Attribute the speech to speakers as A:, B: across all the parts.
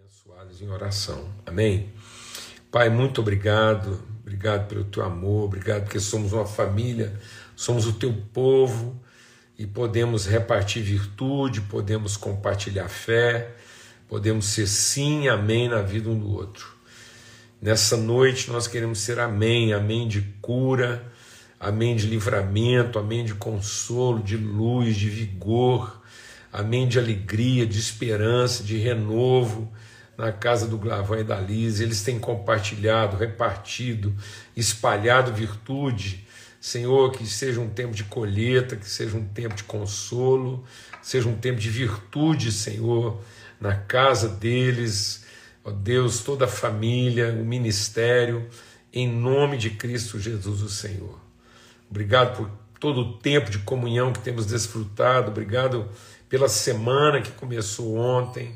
A: abençoados em oração. Amém? Pai, muito obrigado. Obrigado pelo teu amor, obrigado porque somos uma família, somos o teu povo e podemos repartir virtude, podemos compartilhar fé, podemos ser sim, amém na vida um do outro. Nessa noite nós queremos ser amém, amém de cura, amém de livramento, amém de consolo, de luz, de vigor, amém de alegria, de esperança, de renovo na casa do Glavão e da Liz. Eles têm compartilhado, repartido, espalhado virtude. Senhor, que seja um tempo de colheita, que seja um tempo de consolo, seja um tempo de virtude, Senhor, na casa deles. Ó Deus, toda a família, o ministério, em nome de Cristo Jesus, o Senhor. Obrigado por todo o tempo de comunhão que temos desfrutado. Obrigado pela semana que começou ontem,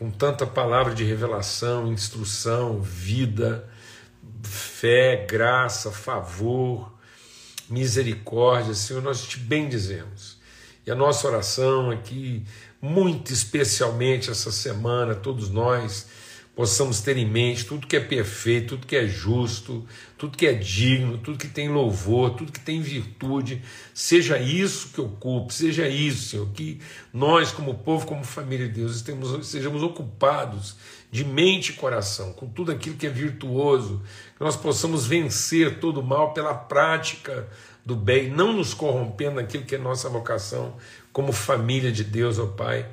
A: com tanta palavra de revelação, instrução, vida, fé, graça, favor, misericórdia. Senhor, nós te bendizemos. E a nossa oração aqui, muito especialmente essa semana, todos nós possamos ter em mente tudo que é perfeito, tudo que é justo, tudo que é digno, tudo que tem louvor, tudo que tem virtude, seja isso que ocupe, seja isso, Senhor, que nós, como povo, como família de Deus, estemos, sejamos ocupados de mente e coração com tudo aquilo que é virtuoso, que nós possamos vencer todo o mal pela prática do bem, não nos corrompendo naquilo que é nossa vocação como família de Deus, ó Pai,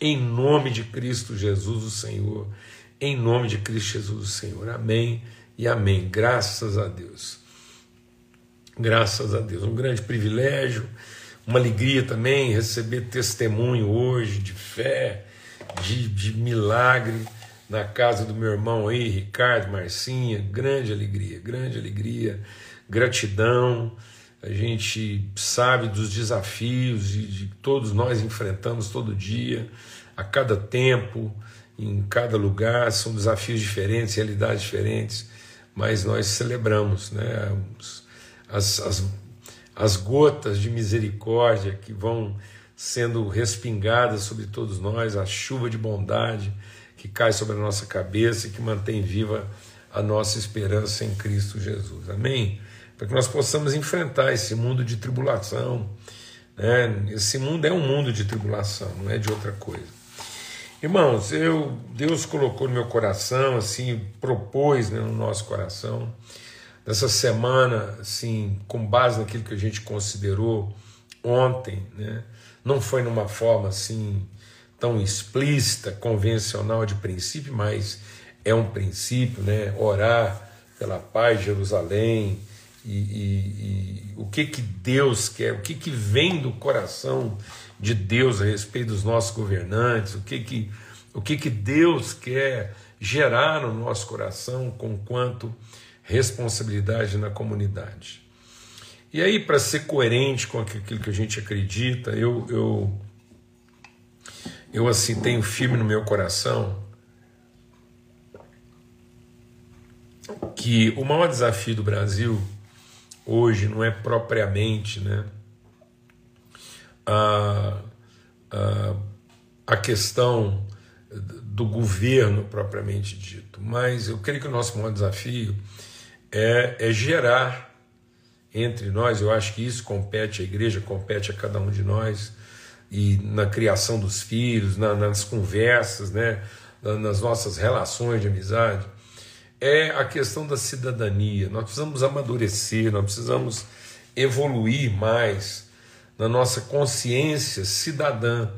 A: em nome de Cristo Jesus, o Senhor em nome de Cristo Jesus, Senhor. Amém e amém. Graças a Deus. Graças a Deus. Um grande privilégio, uma alegria também receber testemunho hoje de fé, de, de milagre na casa do meu irmão aí, Ricardo, Marcinha. Grande alegria, grande alegria, gratidão. A gente sabe dos desafios de, de todos nós enfrentamos todo dia, a cada tempo em cada lugar, são desafios diferentes, realidades diferentes, mas nós celebramos né, as, as, as gotas de misericórdia que vão sendo respingadas sobre todos nós, a chuva de bondade que cai sobre a nossa cabeça e que mantém viva a nossa esperança em Cristo Jesus. Amém? Para que nós possamos enfrentar esse mundo de tribulação. Né? Esse mundo é um mundo de tribulação, não é de outra coisa. Irmãos, eu Deus colocou no meu coração, assim, propôs né, no nosso coração, nessa semana, assim, com base naquilo que a gente considerou ontem, né, não foi numa forma assim tão explícita, convencional de princípio, mas é um princípio, né, orar pela paz de Jerusalém e, e, e o que que Deus quer, o que que vem do coração de Deus a respeito dos nossos governantes, o que que, o que, que Deus quer gerar no nosso coração com quanto responsabilidade na comunidade. E aí, para ser coerente com aquilo que a gente acredita, eu, eu, eu assim tenho firme no meu coração que o maior desafio do Brasil hoje não é propriamente, né? A, a, a questão do governo propriamente dito, mas eu creio que o nosso maior desafio é, é gerar entre nós, eu acho que isso compete à igreja, compete a cada um de nós, e na criação dos filhos, na, nas conversas, né, nas nossas relações de amizade, é a questão da cidadania. Nós precisamos amadurecer, nós precisamos evoluir mais na nossa consciência cidadã,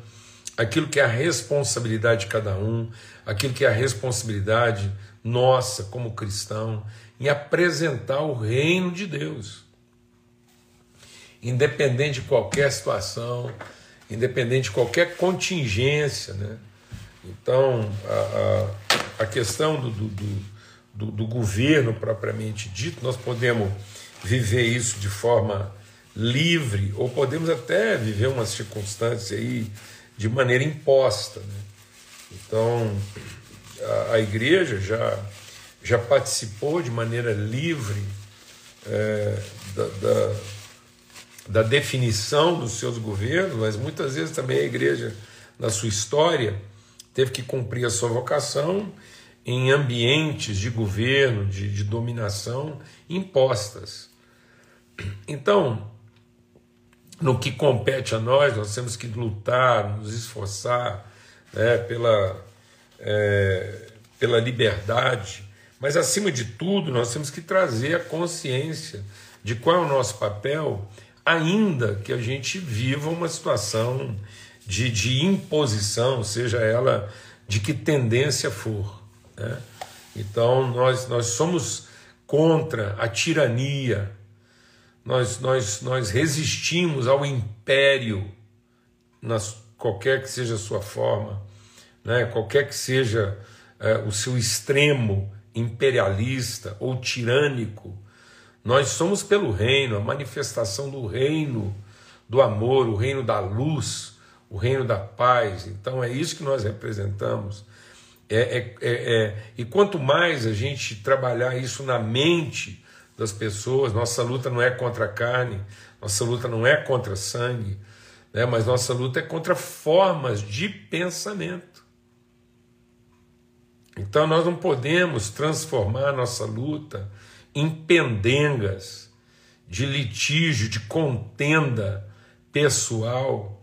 A: aquilo que é a responsabilidade de cada um, aquilo que é a responsabilidade nossa como cristão, em apresentar o reino de Deus. Independente de qualquer situação, independente de qualquer contingência. Né? Então, a, a, a questão do, do, do, do governo propriamente dito, nós podemos viver isso de forma livre, ou podemos até viver uma circunstância aí de maneira imposta. Né? Então, a, a, igreja já, já participou de maneira livre é, da, da, da definição dos seus governos, mas muitas vezes também a igreja, na sua história, teve que cumprir a sua vocação em ambientes de governo, de, de dominação impostas. Então, no que compete a nós, nós temos que lutar, nos esforçar né, pela, é, pela liberdade, mas acima de tudo, nós temos que trazer a consciência de qual é o nosso papel, ainda que a gente viva uma situação de, de imposição, seja ela de que tendência for. Né? Então, nós, nós somos contra a tirania, nós, nós, nós resistimos ao império, nas, qualquer que seja a sua forma, né? qualquer que seja é, o seu extremo imperialista ou tirânico. Nós somos pelo reino, a manifestação do reino do amor, o reino da luz, o reino da paz. Então é isso que nós representamos. É, é, é, é, e quanto mais a gente trabalhar isso na mente das pessoas, nossa luta não é contra a carne, nossa luta não é contra sangue, né, mas nossa luta é contra formas de pensamento. Então nós não podemos transformar nossa luta em pendengas de litígio, de contenda pessoal.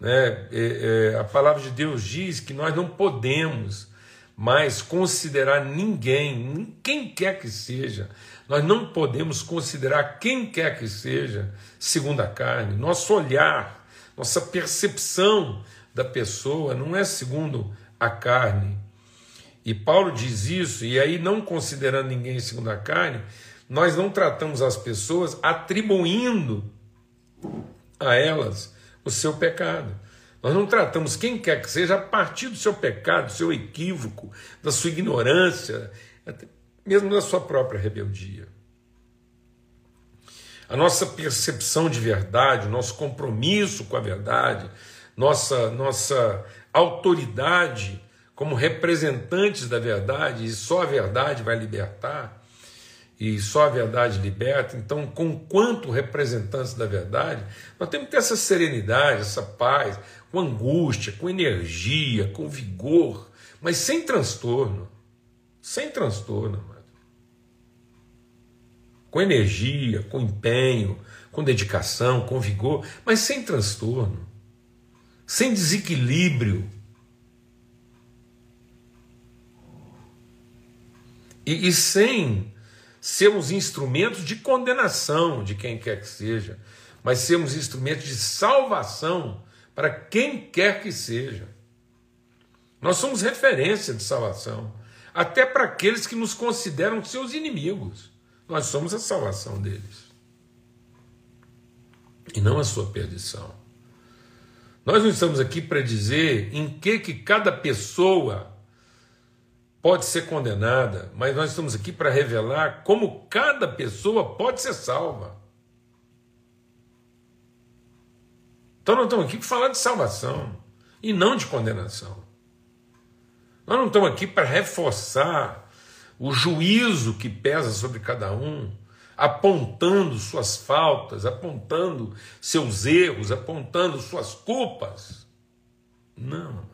A: Né? É, é, a palavra de Deus diz que nós não podemos mais considerar ninguém, quem quer que seja, nós não podemos considerar quem quer que seja segundo a carne. Nosso olhar, nossa percepção da pessoa não é segundo a carne. E Paulo diz isso, e aí, não considerando ninguém segundo a carne, nós não tratamos as pessoas atribuindo a elas o seu pecado. Nós não tratamos quem quer que seja a partir do seu pecado, do seu equívoco, da sua ignorância, mesmo da sua própria rebeldia. A nossa percepção de verdade, o nosso compromisso com a verdade, nossa, nossa autoridade como representantes da verdade, e só a verdade vai libertar, e só a verdade liberta. Então, com quanto representantes da verdade, nós temos que ter essa serenidade, essa paz, com angústia, com energia, com vigor, mas sem transtorno. Sem transtorno. Com energia, com empenho, com dedicação, com vigor, mas sem transtorno, sem desequilíbrio. E, e sem sermos instrumentos de condenação de quem quer que seja, mas sermos instrumentos de salvação para quem quer que seja. Nós somos referência de salvação, até para aqueles que nos consideram seus inimigos. Nós somos a salvação deles. E não a sua perdição. Nós não estamos aqui para dizer em que, que cada pessoa pode ser condenada, mas nós estamos aqui para revelar como cada pessoa pode ser salva. Então nós estamos aqui para falar de salvação e não de condenação. Nós não estamos aqui para reforçar o juízo que pesa sobre cada um, apontando suas faltas, apontando seus erros, apontando suas culpas. Não.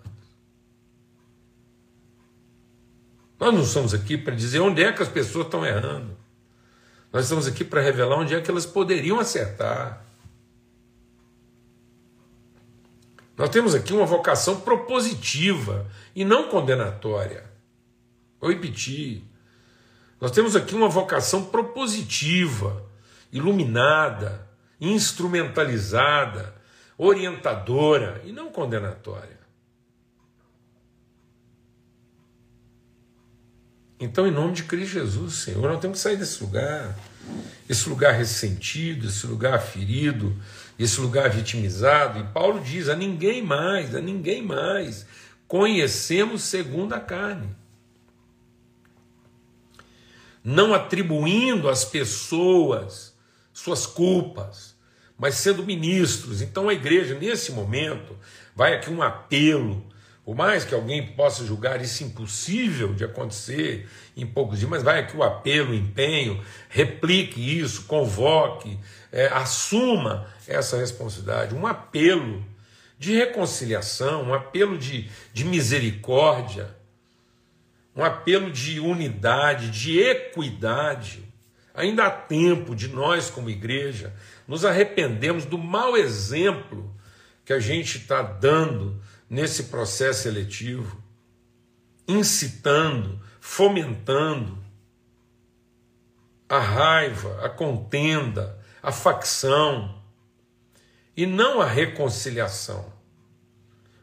A: Nós não estamos aqui para dizer onde é que as pessoas estão errando. Nós estamos aqui para revelar onde é que elas poderiam acertar. Nós temos aqui uma vocação propositiva e não condenatória. Vou repetir. Nós temos aqui uma vocação propositiva, iluminada, instrumentalizada, orientadora e não condenatória. Então, em nome de Cristo Jesus, Senhor, nós temos que sair desse lugar, esse lugar ressentido, esse lugar ferido, esse lugar vitimizado. E Paulo diz: a ninguém mais, a ninguém mais conhecemos segundo a carne. Não atribuindo às pessoas suas culpas, mas sendo ministros. Então a igreja, nesse momento, vai aqui um apelo por mais que alguém possa julgar isso impossível de acontecer em poucos dias, mas vai aqui o apelo, o empenho, replique isso, convoque, é, assuma essa responsabilidade. Um apelo de reconciliação, um apelo de, de misericórdia, um apelo de unidade, de equidade. Ainda há tempo de nós, como igreja, nos arrependermos do mau exemplo que a gente está dando nesse processo eletivo, incitando, fomentando a raiva, a contenda, a facção, e não a reconciliação.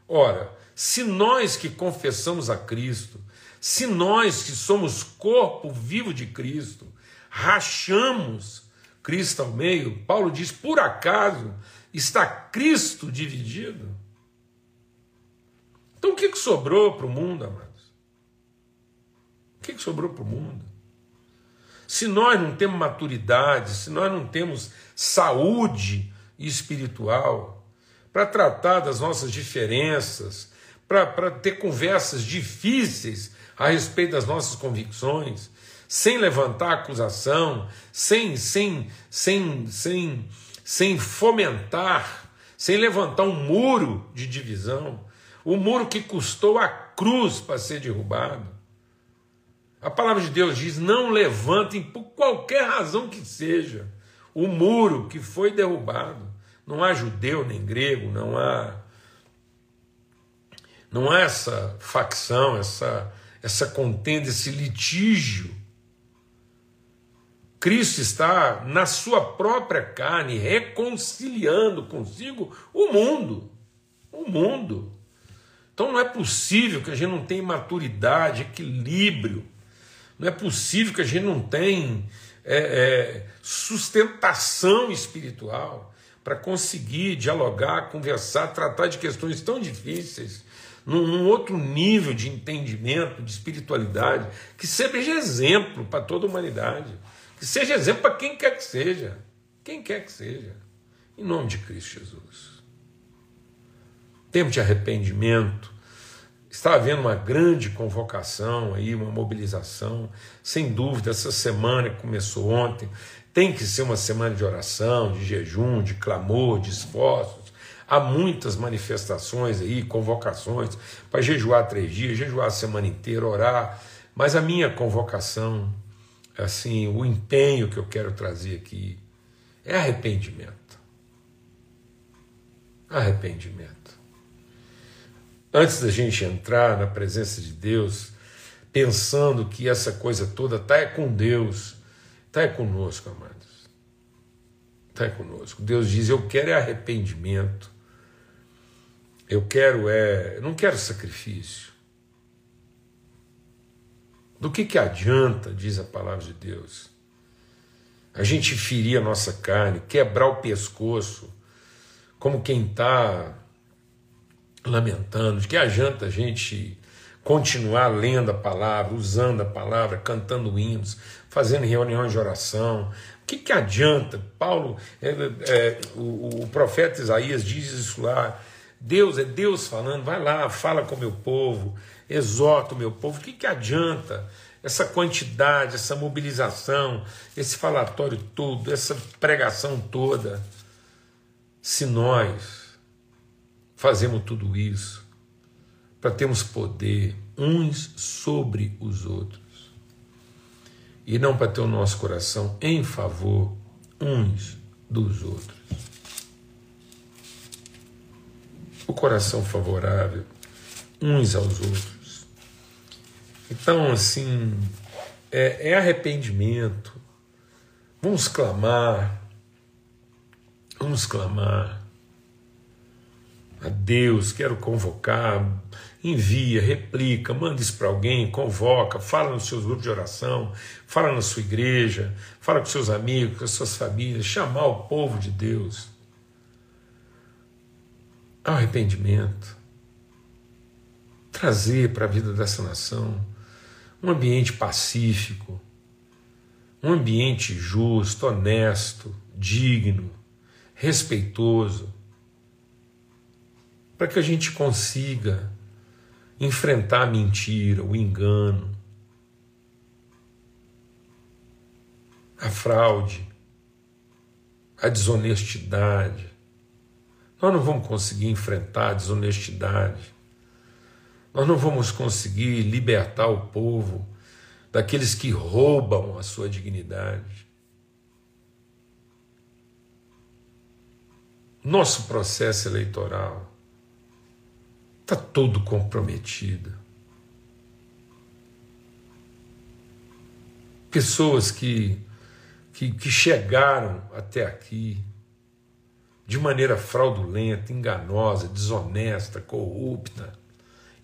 A: Ora, se nós que confessamos a Cristo, se nós que somos corpo vivo de Cristo, rachamos Cristo ao meio, Paulo diz: por acaso está Cristo dividido? Então o que, que sobrou para o mundo, amados? O que, que sobrou para o mundo? Se nós não temos maturidade, se nós não temos saúde espiritual para tratar das nossas diferenças, para ter conversas difíceis a respeito das nossas convicções, sem levantar acusação, sem, sem, sem, sem, sem fomentar, sem levantar um muro de divisão, o muro que custou a cruz para ser derrubado. A palavra de Deus diz: não levantem por qualquer razão que seja o muro que foi derrubado. Não há judeu nem grego, não há não há essa facção, essa essa contenda, esse litígio Cristo está na sua própria carne reconciliando consigo o mundo. O mundo. Então não é possível que a gente não tenha maturidade, equilíbrio. Não é possível que a gente não tenha é, é, sustentação espiritual para conseguir dialogar, conversar, tratar de questões tão difíceis num, outro nível de entendimento, de espiritualidade, que seja exemplo para toda a humanidade. Que seja exemplo para quem quer que seja. Quem quer que seja. Em nome de Cristo Jesus. Tempo de arrependimento. Está havendo uma grande convocação aí, uma mobilização. Sem dúvida, essa semana que começou ontem tem que ser uma semana de oração, de jejum, de clamor, de esforços. Há muitas manifestações aí, convocações para jejuar três dias, jejuar a semana inteira, orar. Mas a minha convocação assim, o empenho que eu quero trazer aqui é arrependimento. Arrependimento. Antes da gente entrar na presença de Deus, pensando que essa coisa toda está é com Deus, está é conosco, amados. Está é conosco. Deus diz: Eu quero é arrependimento. Eu quero é. Eu não quero sacrifício. Do que, que adianta, diz a palavra de Deus, a gente ferir a nossa carne, quebrar o pescoço, como quem está lamentando? De que adianta a gente continuar lendo a palavra, usando a palavra, cantando hinos, fazendo reuniões de oração? O que, que adianta? Paulo, é, é, o, o profeta Isaías diz isso lá. Deus é Deus falando, vai lá, fala com o meu povo, exorta o meu povo. O que, que adianta essa quantidade, essa mobilização, esse falatório todo, essa pregação toda, se nós fazemos tudo isso para termos poder uns sobre os outros e não para ter o nosso coração em favor uns dos outros. O coração favorável uns aos outros então, assim, é, é arrependimento. Vamos clamar, vamos clamar a Deus. Quero convocar, envia, replica, manda isso para alguém, convoca, fala nos seus grupos de oração, fala na sua igreja, fala com seus amigos, com as suas famílias, chamar o povo de Deus ao arrependimento, trazer para a vida dessa nação um ambiente pacífico, um ambiente justo, honesto, digno, respeitoso, para que a gente consiga enfrentar a mentira, o engano, a fraude, a desonestidade Nós não vamos conseguir enfrentar a desonestidade. Nós não vamos conseguir libertar o povo daqueles que roubam a sua dignidade. Nosso processo eleitoral está todo comprometido. Pessoas que, que, que chegaram até aqui de maneira fraudulenta, enganosa, desonesta, corrupta,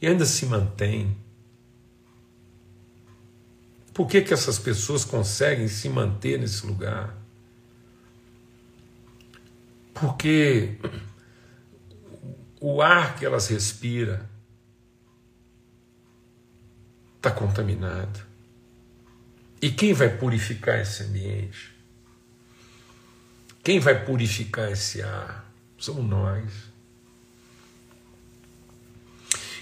A: e ainda se mantém. Por que, que essas pessoas conseguem se manter nesse lugar? Porque o ar que elas respiram está contaminado. E quem vai purificar esse ambiente? Quem vai purificar esse ar? Somos nós.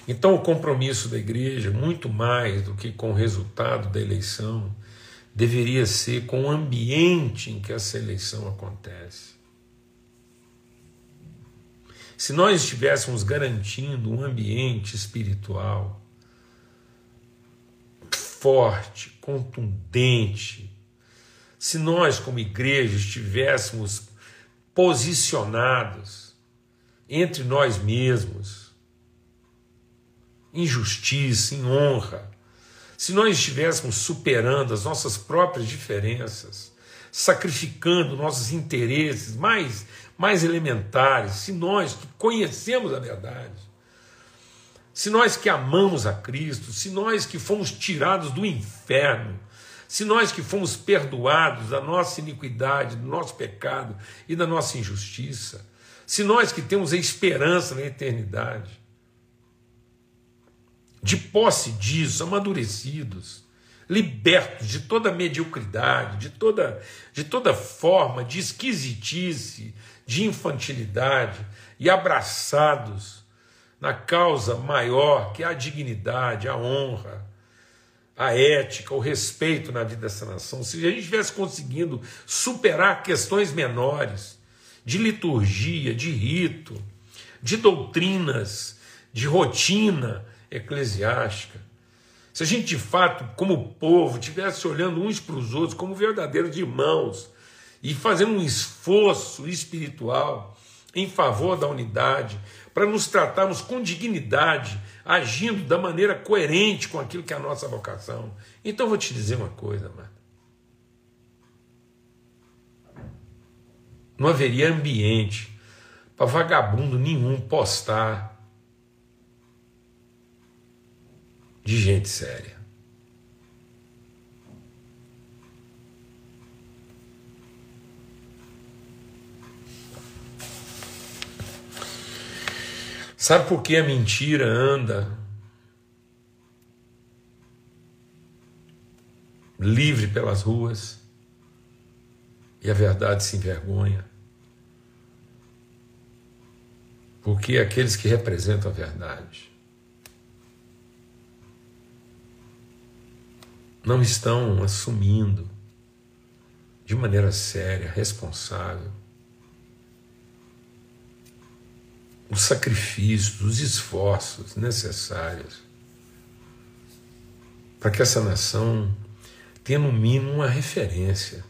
A: Então, o compromisso da igreja, muito mais do que com o resultado da eleição, deveria ser com o ambiente em que essa eleição acontece. Se nós estivéssemos garantindo um ambiente espiritual forte, contundente, se nós, como igreja, estivéssemos posicionados entre nós mesmos, em justiça, em honra, se nós estivéssemos superando as nossas próprias diferenças, sacrificando nossos interesses mais, mais elementares, se nós que conhecemos a verdade, se nós que amamos a Cristo, se nós que fomos tirados do inferno, se nós que fomos perdoados da nossa iniquidade, do nosso pecado e da nossa injustiça, se nós que temos a esperança na eternidade, de posse disso, amadurecidos, libertos de toda mediocridade, de toda, de toda forma de esquisitice, de infantilidade e abraçados na causa maior que é a dignidade, a honra, a ética, o respeito na vida dessa nação, se a gente estivesse conseguindo superar questões menores de liturgia, de rito, de doutrinas, de rotina eclesiástica, se a gente de fato, como povo, estivesse olhando uns para os outros como verdadeiros irmãos e fazendo um esforço espiritual em favor da unidade, para nos tratarmos com dignidade, agindo da maneira coerente com aquilo que é a nossa vocação. Então vou te dizer uma coisa, mano. Não haveria ambiente para vagabundo nenhum postar de gente séria. Sabe por que a mentira anda livre pelas ruas e a verdade se envergonha? Porque aqueles que representam a verdade não estão assumindo de maneira séria, responsável, os sacrifícios, os esforços necessários para que essa nação tenha no mínimo uma referência.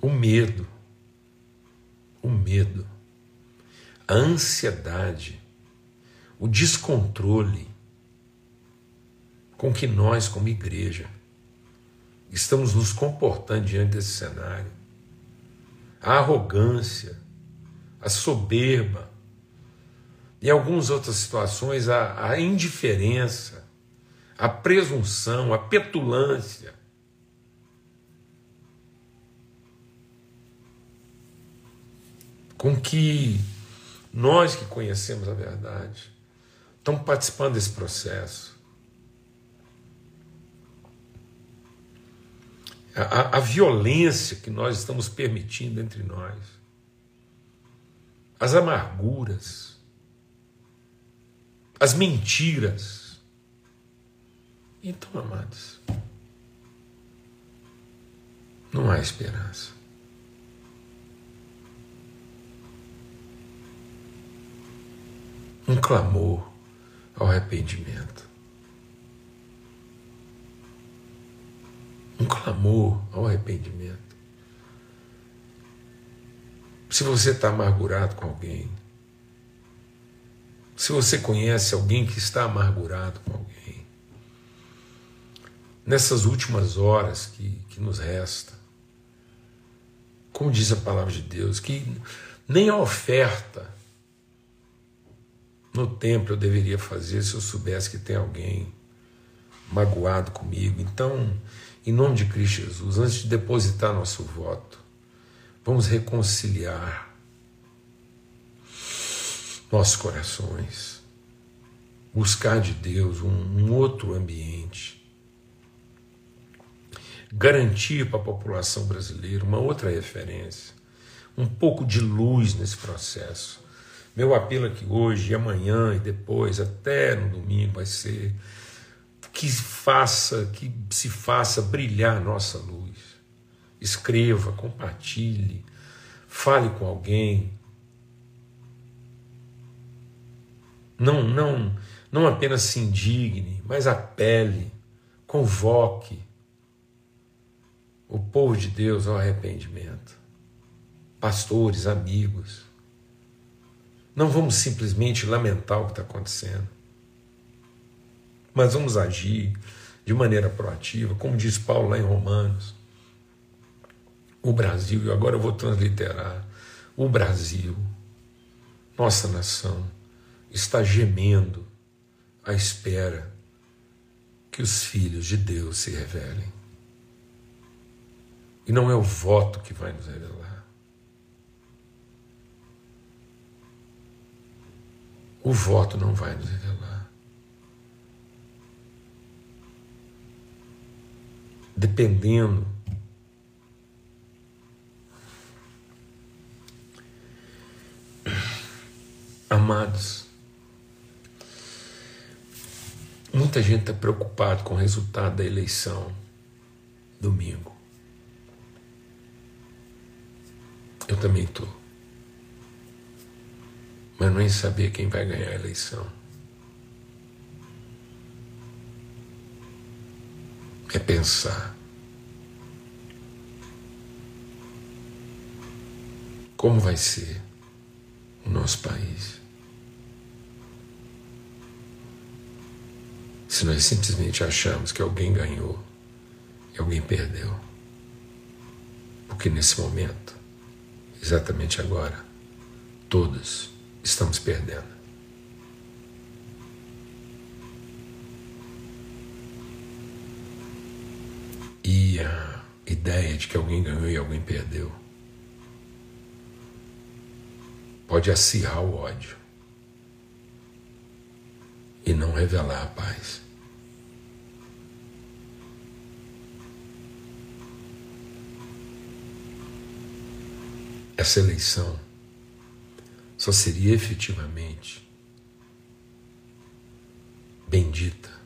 A: O medo, o medo, a ansiedade, o descontrole com que nós, como igreja, estamos nos comportando diante desse cenário. A arrogância, a soberba, em algumas outras situações, a, a indiferença, a presunção, a petulância. Com que nós que conhecemos a verdade estamos participando desse processo. A, a violência que nós estamos permitindo entre nós, as amarguras, as mentiras. Então, amados, Não há esperança. Um clamor ao arrependimento. Um clamor ao arrependimento. Se você está amargurado com alguém, se você conhece alguém que está amargurado com alguém, nessas últimas horas que, que nos resta, como diz a palavra de Deus, que nem a oferta no templo eu deveria fazer se eu soubesse que tem alguém magoado comigo. Então, em nome de Cristo Jesus, antes de depositar nosso voto, vamos reconciliar nossos corações, buscar de Deus um, um outro ambiente, garantir para a população brasileira uma outra referência, um pouco de luz nesse processo. Meu apelo aqui hoje, e amanhã e depois, até no domingo, vai ser que faça, que se faça brilhar a nossa luz. Escreva, compartilhe, fale com alguém. Não, não, não apenas se indigne, mas apele, convoque o povo de Deus ao arrependimento. Pastores, amigos. Não vamos simplesmente lamentar o que está acontecendo mas vamos agir de maneira proativa, como diz Paulo lá em Romanos. O Brasil, e agora eu vou transliterar, o Brasil, nossa nação, está gemendo à espera que os filhos de Deus se revelem. E não é o voto que vai nos revelar. O voto não vai nos revelar. Dependendo. Amados, muita gente está preocupado com o resultado da eleição domingo. Eu também estou. Mas não é saber quem vai ganhar a eleição. É pensar. Como vai ser o nosso país? Se nós simplesmente achamos que alguém ganhou e alguém perdeu. Porque nesse momento, exatamente agora, todos estamos perdendo. A ideia de que alguém ganhou e alguém perdeu pode acirrar o ódio e não revelar a paz. Essa eleição só seria efetivamente bendita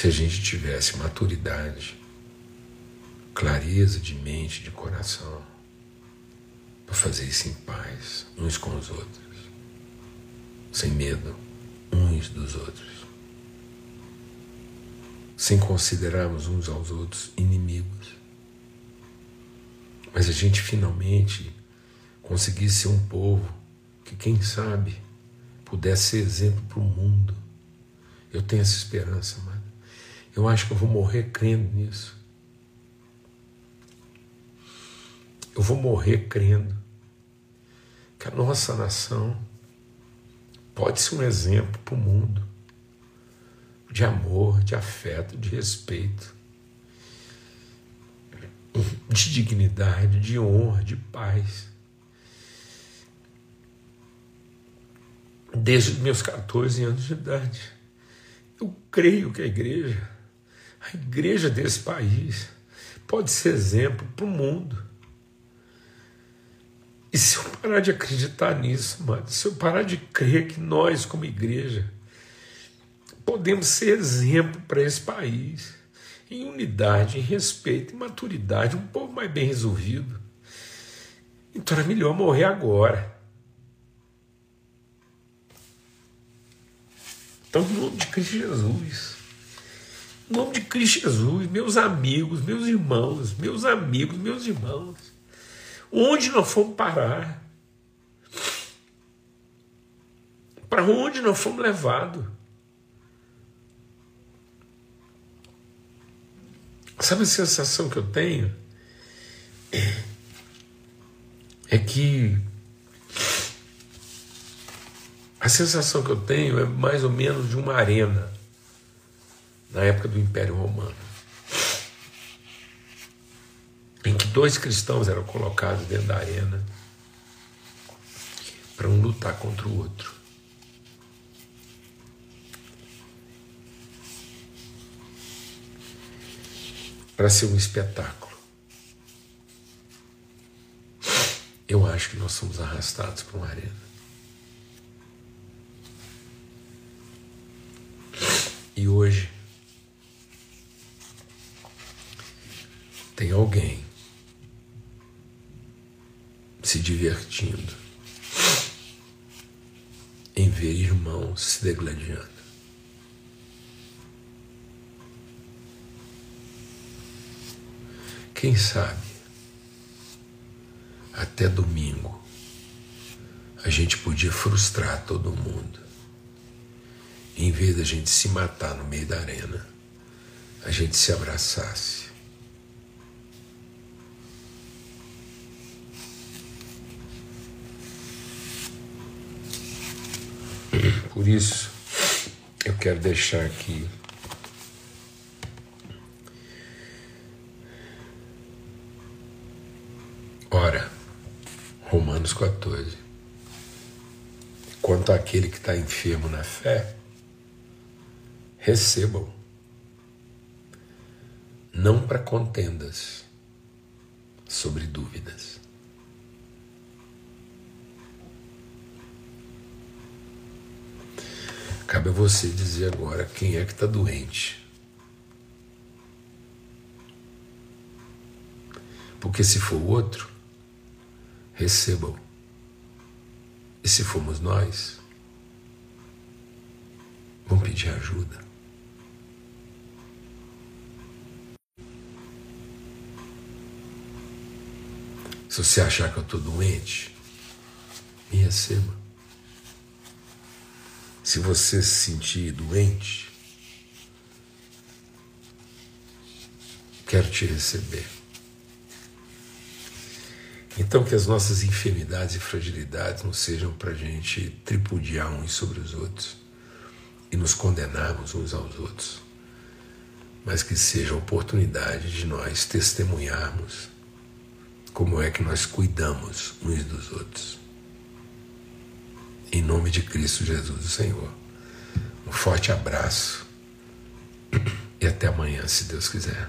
A: se a gente tivesse maturidade, clareza de mente, de coração, para fazer isso em paz, uns com os outros, sem medo uns dos outros, sem considerarmos uns aos outros inimigos. Mas a gente finalmente conseguisse ser um povo que, quem sabe, pudesse ser exemplo para o mundo. Eu tenho essa esperança, mano. Eu acho que eu vou morrer crendo nisso. Eu vou morrer crendo que a nossa nação pode ser um exemplo para o mundo de amor, de afeto, de respeito, de dignidade, de honra, de paz. Desde os meus 14 anos de idade, eu creio que a igreja a igreja desse país pode ser exemplo para o mundo. E se eu parar de acreditar nisso, mano, se eu parar de crer que nós, como igreja, podemos ser exemplo para esse país, em unidade, em respeito, em maturidade, um povo mais bem resolvido. Então era melhor morrer agora. Então, em nome de Cristo Jesus, em nome de Cristo Jesus, meus amigos, meus irmãos, meus amigos, meus irmãos, onde nós fomos parar? Para onde nós fomos levados? Sabe a sensação que eu tenho? É que a sensação que eu tenho é mais ou menos de uma arena na época do Império Romano, em que dois cristãos eram colocados dentro da arena para um lutar contra o outro. para ser um espetáculo. Eu acho que nós somos arrastados para uma arena. E hoje alguém se divertindo em ver irmãos se degladiando. Quem sabe até domingo a gente podia frustrar todo mundo. Em vez da gente se matar no meio da arena, a gente se abraçasse. Por isso, eu quero deixar aqui Ora, Romanos 14. Quanto àquele que está enfermo na fé, recebam, não para contendas sobre dúvidas. Cabe a você dizer agora quem é que está doente. Porque se for outro, recebam. E se formos nós, vamos pedir ajuda. Se você achar que eu estou doente, me receba. Se você se sentir doente, quero te receber. Então, que as nossas enfermidades e fragilidades não sejam para a gente tripudiar uns sobre os outros e nos condenarmos uns aos outros, mas que seja a oportunidade de nós testemunharmos como é que nós cuidamos uns dos outros. Em nome de Cristo Jesus, o Senhor. Um forte abraço e até amanhã, se Deus quiser.